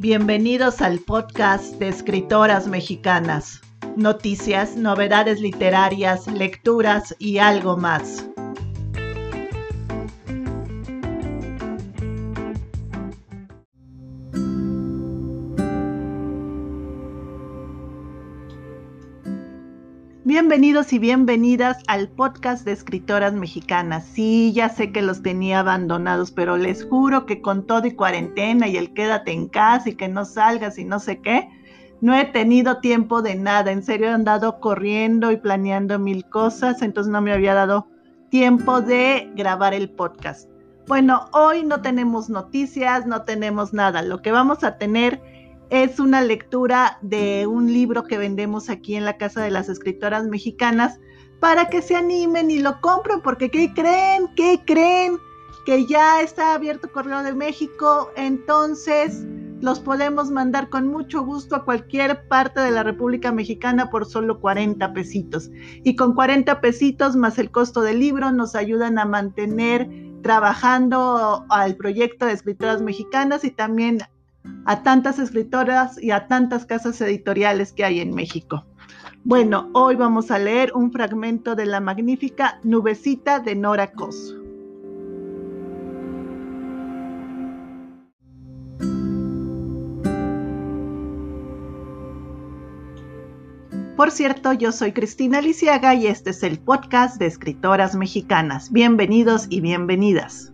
Bienvenidos al podcast de escritoras mexicanas. Noticias, novedades literarias, lecturas y algo más. Bienvenidos y bienvenidas al podcast de escritoras mexicanas. Sí, ya sé que los tenía abandonados, pero les juro que con todo y cuarentena y el quédate en casa y que no salgas y no sé qué, no he tenido tiempo de nada. En serio he andado corriendo y planeando mil cosas, entonces no me había dado tiempo de grabar el podcast. Bueno, hoy no tenemos noticias, no tenemos nada. Lo que vamos a tener es una lectura de un libro que vendemos aquí en la Casa de las Escritoras Mexicanas para que se animen y lo compren, porque ¿qué creen? ¿Qué creen? Que ya está abierto Correo de México, entonces los podemos mandar con mucho gusto a cualquier parte de la República Mexicana por solo 40 pesitos. Y con 40 pesitos más el costo del libro nos ayudan a mantener trabajando al proyecto de escritoras mexicanas y también a tantas escritoras y a tantas casas editoriales que hay en México. Bueno, hoy vamos a leer un fragmento de la magnífica Nubecita de Nora Cos. Por cierto, yo soy Cristina Lisiaga y este es el podcast de escritoras mexicanas. Bienvenidos y bienvenidas.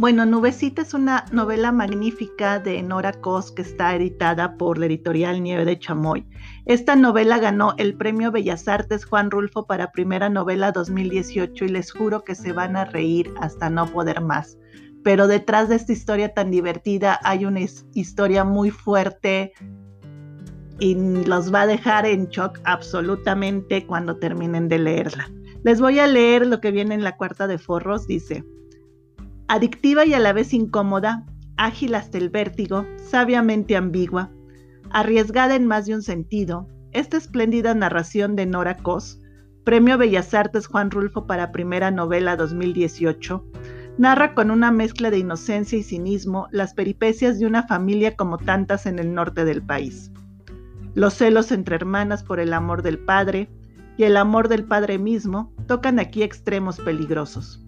Bueno, Nubecita es una novela magnífica de Nora Cos que está editada por la editorial Nieve de Chamoy. Esta novela ganó el Premio Bellas Artes Juan Rulfo para primera novela 2018 y les juro que se van a reír hasta no poder más. Pero detrás de esta historia tan divertida hay una historia muy fuerte y los va a dejar en shock absolutamente cuando terminen de leerla. Les voy a leer lo que viene en la cuarta de forros. Dice, adictiva y a la vez incómoda, ágil hasta el vértigo, sabiamente ambigua, arriesgada en más de un sentido, esta espléndida narración de Nora Cos, Premio Bellas Artes Juan Rulfo para Primera Novela 2018, narra con una mezcla de inocencia y cinismo las peripecias de una familia como tantas en el norte del país. Los celos entre hermanas por el amor del padre y el amor del padre mismo tocan aquí extremos peligrosos.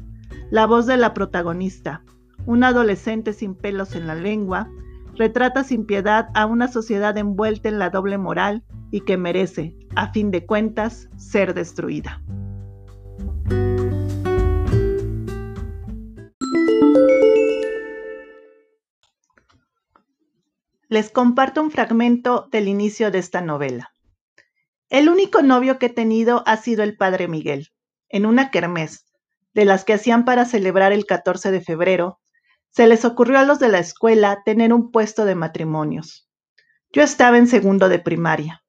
La voz de la protagonista, una adolescente sin pelos en la lengua, retrata sin piedad a una sociedad envuelta en la doble moral y que merece, a fin de cuentas, ser destruida. Les comparto un fragmento del inicio de esta novela. El único novio que he tenido ha sido el padre Miguel, en una kermés, de las que hacían para celebrar el 14 de febrero, se les ocurrió a los de la escuela tener un puesto de matrimonios. Yo estaba en segundo de primaria.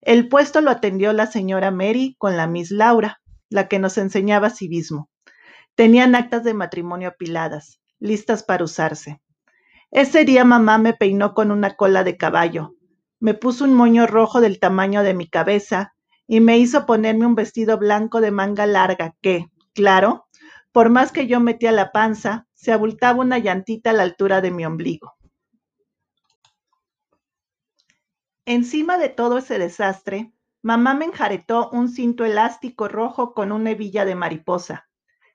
El puesto lo atendió la señora Mary con la Miss Laura, la que nos enseñaba civismo. Tenían actas de matrimonio apiladas, listas para usarse. Ese día mamá me peinó con una cola de caballo, me puso un moño rojo del tamaño de mi cabeza y me hizo ponerme un vestido blanco de manga larga que, Claro, por más que yo metía la panza, se abultaba una llantita a la altura de mi ombligo. Encima de todo ese desastre, mamá me enjaretó un cinto elástico rojo con una hebilla de mariposa,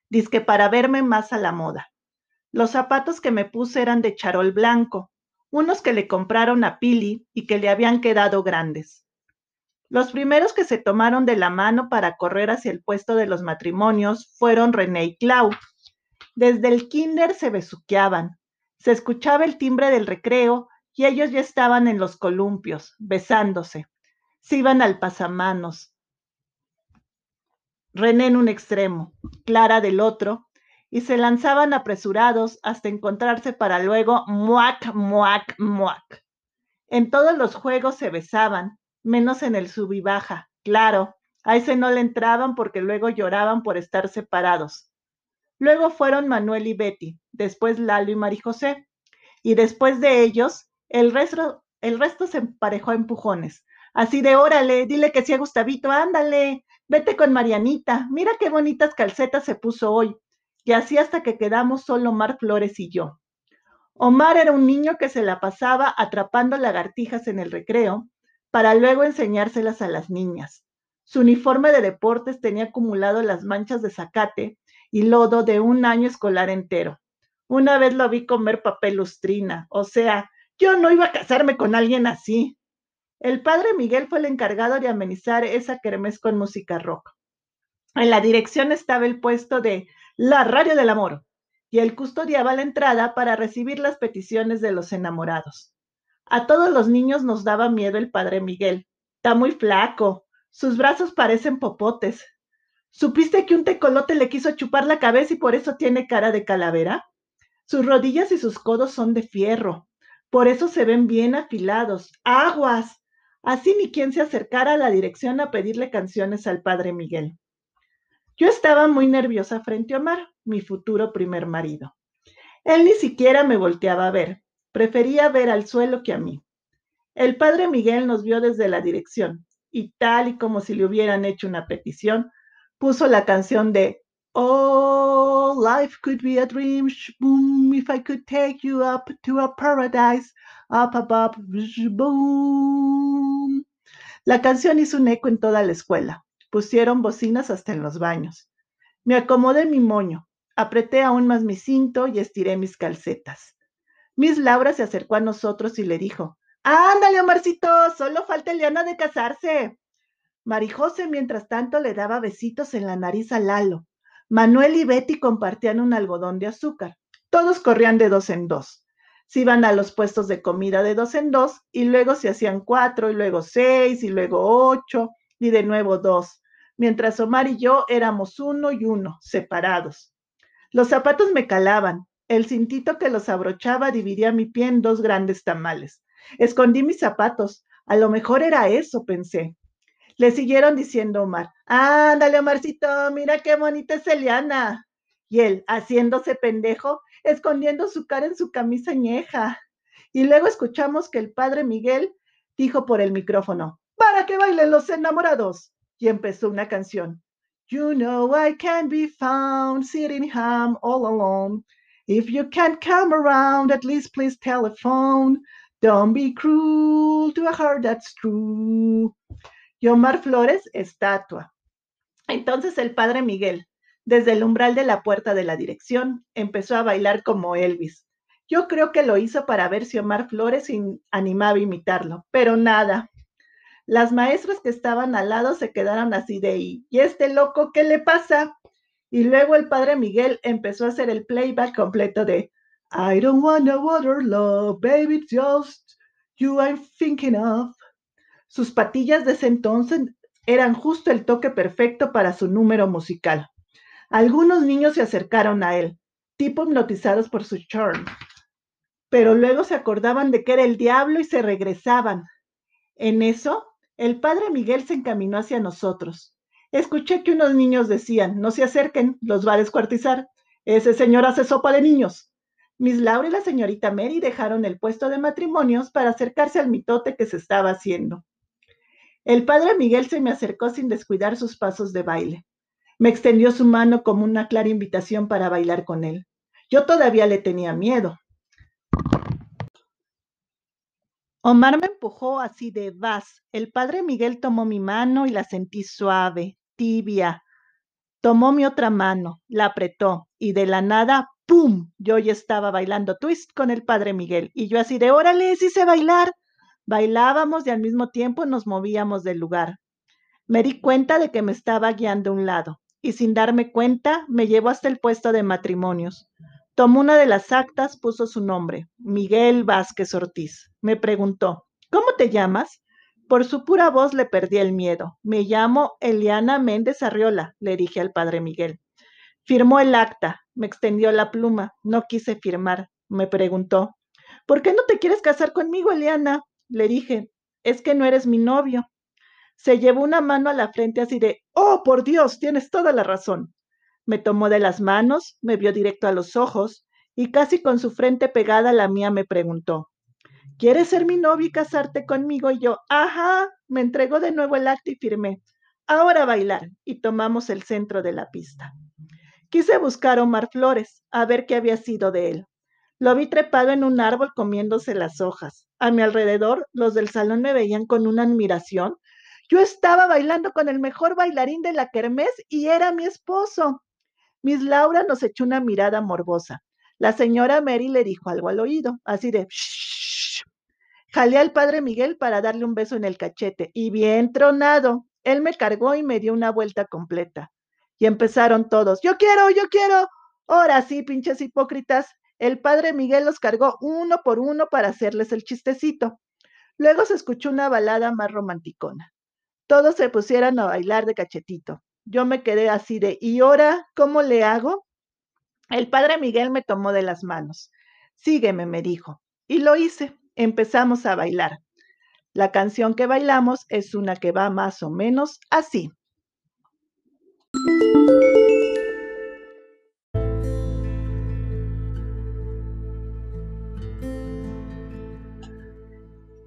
disque para verme más a la moda. Los zapatos que me puse eran de charol blanco, unos que le compraron a Pili y que le habían quedado grandes. Los primeros que se tomaron de la mano para correr hacia el puesto de los matrimonios fueron René y Clau. Desde el kinder se besuqueaban. Se escuchaba el timbre del recreo y ellos ya estaban en los columpios, besándose. Se iban al pasamanos. René en un extremo, Clara del otro, y se lanzaban apresurados hasta encontrarse para luego muac, muac, muac. En todos los juegos se besaban, menos en el sub y baja. Claro, a ese no le entraban porque luego lloraban por estar separados. Luego fueron Manuel y Betty, después Lalo y María José, y después de ellos El resto, el resto se emparejó a empujones. Así de órale, dile que sí a Gustavito, ándale, vete con Marianita, mira qué bonitas calcetas se puso hoy. Y así hasta que quedamos solo Omar Flores y yo. Omar era un niño que se la pasaba atrapando lagartijas en el recreo para luego enseñárselas a las niñas. Su uniforme de deportes tenía acumulado las manchas de zacate y lodo de un año escolar entero. Una vez lo vi comer papel lustrina, o sea, yo no iba a casarme con alguien así. El padre Miguel fue el encargado de amenizar esa kermés con música rock. En la dirección estaba el puesto de la radio del amor y él custodiaba la entrada para recibir las peticiones de los enamorados. A todos los niños nos daba miedo el padre Miguel. Está muy flaco, sus brazos parecen popotes. ¿Supiste que un tecolote le quiso chupar la cabeza y por eso tiene cara de calavera? Sus rodillas y sus codos son de fierro, por eso se ven bien afilados. ¡Aguas! Así ni quien se acercara a la dirección a pedirle canciones al padre Miguel. Yo estaba muy nerviosa frente a Omar, mi futuro primer marido. Él ni siquiera me volteaba a ver, prefería ver al suelo que a mí. El padre Miguel nos vio desde la dirección y tal y como si le hubieran hecho una petición, puso la canción de Oh, life could be a dream, boom, if I could take you up to a paradise, up above, boom. La canción hizo un eco en toda la escuela. Pusieron bocinas hasta en los baños. Me acomodé mi moño, apreté aún más mi cinto y estiré mis calcetas. Miss Laura se acercó a nosotros y le dijo, Ándale, Omarcito, solo falta Eliana de casarse. Marijose, mientras tanto, le daba besitos en la nariz a Lalo. Manuel y Betty compartían un algodón de azúcar. Todos corrían de dos en dos. Se iban a los puestos de comida de dos en dos y luego se hacían cuatro y luego seis y luego ocho y de nuevo dos, mientras Omar y yo éramos uno y uno, separados. Los zapatos me calaban. El cintito que los abrochaba dividía mi pie en dos grandes tamales. Escondí mis zapatos. A lo mejor era eso, pensé. Le siguieron diciendo Omar, ándale, Omarcito, mira qué bonita es Eliana. Y él, haciéndose pendejo, escondiendo su cara en su camisa ñeja. Y luego escuchamos que el padre Miguel dijo por el micrófono, para que bailen los enamorados. Y empezó una canción. You know I can't be found sitting home all alone. If you can't come around, at least please telephone. Don't be cruel to a heart that's true. Y Omar Flores, estatua. Entonces el padre Miguel, desde el umbral de la puerta de la dirección, empezó a bailar como Elvis. Yo creo que lo hizo para ver si Omar Flores animaba a imitarlo, pero nada. Las maestras que estaban al lado se quedaron así de ¿y este loco qué le pasa? Y luego el padre Miguel empezó a hacer el playback completo de I don't want no other love, baby, just you I'm thinking of. Sus patillas de ese entonces eran justo el toque perfecto para su número musical. Algunos niños se acercaron a él, tipo hipnotizados por su charm, pero luego se acordaban de que era el diablo y se regresaban. En eso, el padre Miguel se encaminó hacia nosotros. Escuché que unos niños decían, no se acerquen, los va a descuartizar. Ese señor hace sopa de niños. Miss Laura y la señorita Mary dejaron el puesto de matrimonios para acercarse al mitote que se estaba haciendo. El padre Miguel se me acercó sin descuidar sus pasos de baile. Me extendió su mano como una clara invitación para bailar con él. Yo todavía le tenía miedo. Omar me empujó así de vas. El padre Miguel tomó mi mano y la sentí suave, tibia. Tomó mi otra mano, la apretó y de la nada ¡pum! Yo ya estaba bailando twist con el padre Miguel y yo así de, órale, sí sé bailar. Bailábamos y al mismo tiempo nos movíamos del lugar. Me di cuenta de que me estaba guiando a un lado y sin darme cuenta me llevó hasta el puesto de matrimonios. Tomó una de las actas, puso su nombre, Miguel Vázquez Ortiz. Me preguntó, ¿cómo te llamas? Por su pura voz le perdí el miedo. Me llamo Eliana Méndez Arriola, le dije al padre Miguel. Firmó el acta, me extendió la pluma, no quise firmar. Me preguntó, ¿por qué no te quieres casar conmigo, Eliana? Le dije, es que no eres mi novio. Se llevó una mano a la frente así de, oh, por Dios, tienes toda la razón. Me tomó de las manos, me vio directo a los ojos y casi con su frente pegada a la mía me preguntó, ¿quieres ser mi novio y casarte conmigo? Y yo, ajá, me entregó de nuevo el acto y firmé. Ahora bailar. Y tomamos el centro de la pista. Quise buscar a Omar Flores, a ver qué había sido de él. Lo vi trepado en un árbol comiéndose las hojas. A mi alrededor, los del salón me veían con una admiración. Yo estaba bailando con el mejor bailarín de la kermés y era mi esposo. Miss Laura nos echó una mirada morbosa. La señora Mary le dijo algo al oído, así de shh. Jalé al padre Miguel para darle un beso en el cachete y bien tronado. Él me cargó y me dio una vuelta completa. Y empezaron todos, yo quiero, yo quiero. Ahora sí, pinches hipócritas. El padre Miguel los cargó uno por uno para hacerles el chistecito. Luego se escuchó una balada más romanticona. Todos se pusieron a bailar de cachetito. Yo me quedé así de, ¿y ahora cómo le hago? El padre Miguel me tomó de las manos. Sígueme, me dijo. Y lo hice. Empezamos a bailar. La canción que bailamos es una que va más o menos así.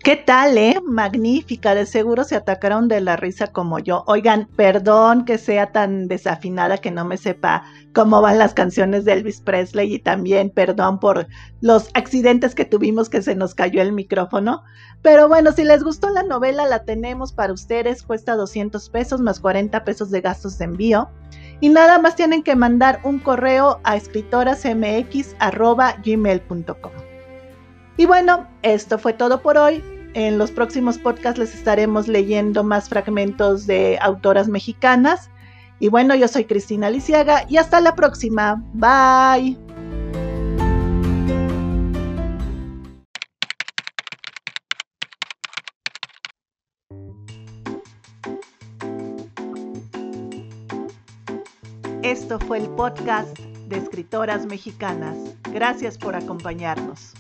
¿Qué tal, eh? Magnífica, de seguro se atacaron de la risa como yo. Oigan, perdón que sea tan desafinada que no me sepa cómo van las canciones de Elvis Presley y también perdón por los accidentes que tuvimos que se nos cayó el micrófono. Pero bueno, si les gustó la novela, la tenemos para ustedes, cuesta 200 pesos más 40 pesos de gastos de envío. Y nada más tienen que mandar un correo a escritorasmx.gmail.com. Y bueno, esto fue todo por hoy. En los próximos podcasts les estaremos leyendo más fragmentos de autoras mexicanas. Y bueno, yo soy Cristina Lisiaga y hasta la próxima. Bye. Esto fue el podcast de escritoras mexicanas. Gracias por acompañarnos.